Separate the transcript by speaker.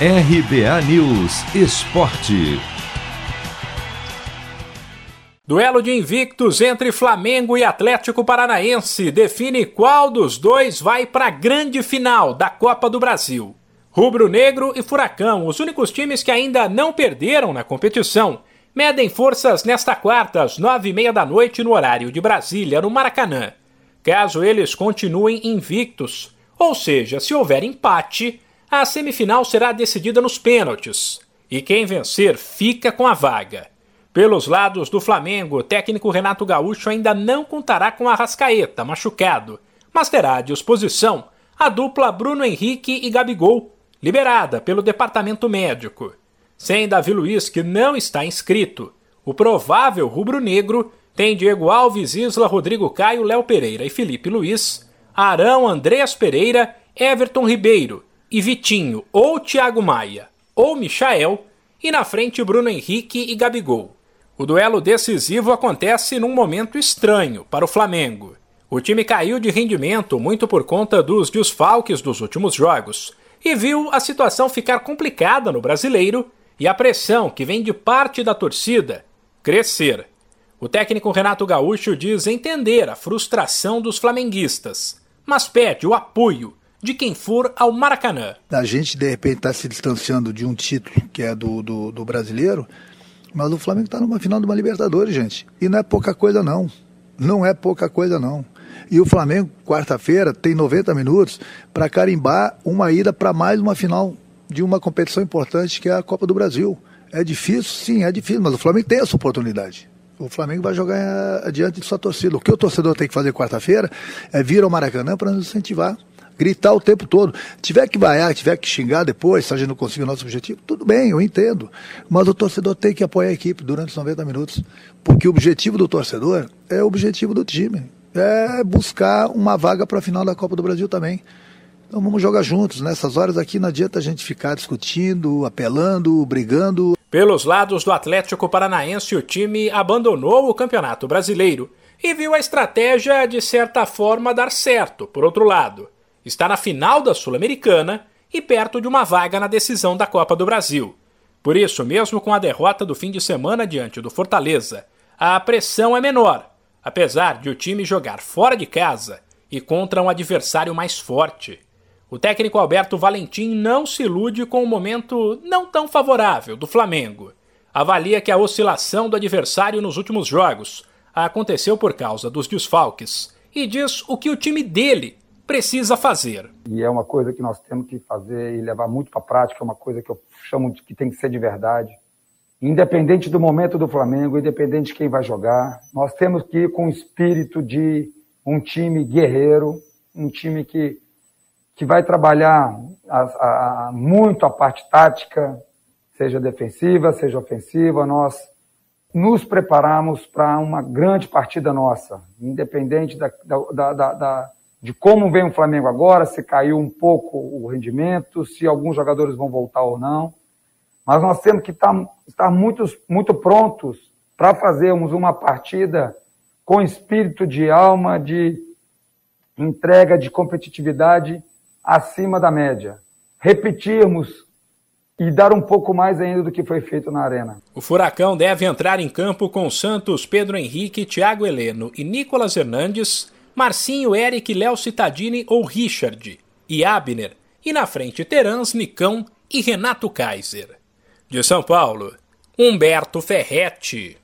Speaker 1: RBA News Esporte.
Speaker 2: Duelo de invictos entre Flamengo e Atlético Paranaense define qual dos dois vai para a grande final da Copa do Brasil. Rubro Negro e Furacão, os únicos times que ainda não perderam na competição, medem forças nesta quarta às nove e meia da noite no horário de Brasília, no Maracanã. Caso eles continuem invictos, ou seja, se houver empate, a semifinal será decidida nos pênaltis. E quem vencer fica com a vaga. Pelos lados do Flamengo, o técnico Renato Gaúcho ainda não contará com a Rascaeta, machucado, mas terá à disposição a dupla Bruno Henrique e Gabigol, liberada pelo departamento médico. Sem Davi Luiz, que não está inscrito, o provável rubro-negro tem Diego Alves, Isla, Rodrigo Caio, Léo Pereira e Felipe Luiz, Arão, Andreas Pereira, Everton Ribeiro e Vitinho ou Thiago Maia ou Michael, e na frente Bruno Henrique e Gabigol. O duelo decisivo acontece num momento estranho para o Flamengo. O time caiu de rendimento muito por conta dos desfalques dos últimos jogos e viu a situação ficar complicada no brasileiro e a pressão que vem de parte da torcida crescer. O técnico Renato Gaúcho diz entender a frustração dos flamenguistas mas pede o apoio de quem for ao Maracanã.
Speaker 3: A gente, de repente, está se distanciando de um título que é do, do, do brasileiro, mas o Flamengo está numa final de uma Libertadores, gente. E não é pouca coisa, não. Não é pouca coisa, não. E o Flamengo, quarta-feira, tem 90 minutos para carimbar uma ida para mais uma final de uma competição importante que é a Copa do Brasil. É difícil? Sim, é difícil, mas o Flamengo tem essa oportunidade. O Flamengo vai jogar adiante de sua torcida. O que o torcedor tem que fazer quarta-feira é vir ao Maracanã para nos incentivar. Gritar o tempo todo. Tiver que vaiar, tiver que xingar depois, se a gente não conseguir o nosso objetivo, tudo bem, eu entendo. Mas o torcedor tem que apoiar a equipe durante os 90 minutos. Porque o objetivo do torcedor é o objetivo do time. É buscar uma vaga para a final da Copa do Brasil também. Então vamos jogar juntos. Nessas horas aqui não adianta a gente ficar discutindo, apelando, brigando.
Speaker 2: Pelos lados do Atlético Paranaense, o time abandonou o Campeonato Brasileiro e viu a estratégia de certa forma dar certo. Por outro lado, está na final da Sul-Americana e perto de uma vaga na decisão da Copa do Brasil. Por isso, mesmo com a derrota do fim de semana diante do Fortaleza, a pressão é menor, apesar de o time jogar fora de casa e contra um adversário mais forte. O técnico Alberto Valentim não se ilude com o momento não tão favorável do Flamengo. Avalia que a oscilação do adversário nos últimos jogos aconteceu por causa dos desfalques e diz o que o time dele precisa fazer.
Speaker 4: E é uma coisa que nós temos que fazer e levar muito para a prática, é uma coisa que eu chamo de que tem que ser de verdade. Independente do momento do Flamengo, independente de quem vai jogar, nós temos que ir com o espírito de um time guerreiro, um time que que vai trabalhar a, a, muito a parte tática, seja defensiva, seja ofensiva. Nós nos preparamos para uma grande partida nossa, independente da, da, da, da, de como vem o Flamengo agora, se caiu um pouco o rendimento, se alguns jogadores vão voltar ou não. Mas nós temos que estar, estar muito, muito prontos para fazermos uma partida com espírito de alma, de entrega, de competitividade acima da média. Repetirmos e dar um pouco mais ainda do que foi feito na Arena.
Speaker 2: O Furacão deve entrar em campo com Santos, Pedro Henrique, Thiago Heleno e Nicolas Hernandes, Marcinho, Eric, Léo Cittadini ou Richard e Abner, e na frente Terans, Nicão e Renato Kaiser. De São Paulo, Humberto Ferretti.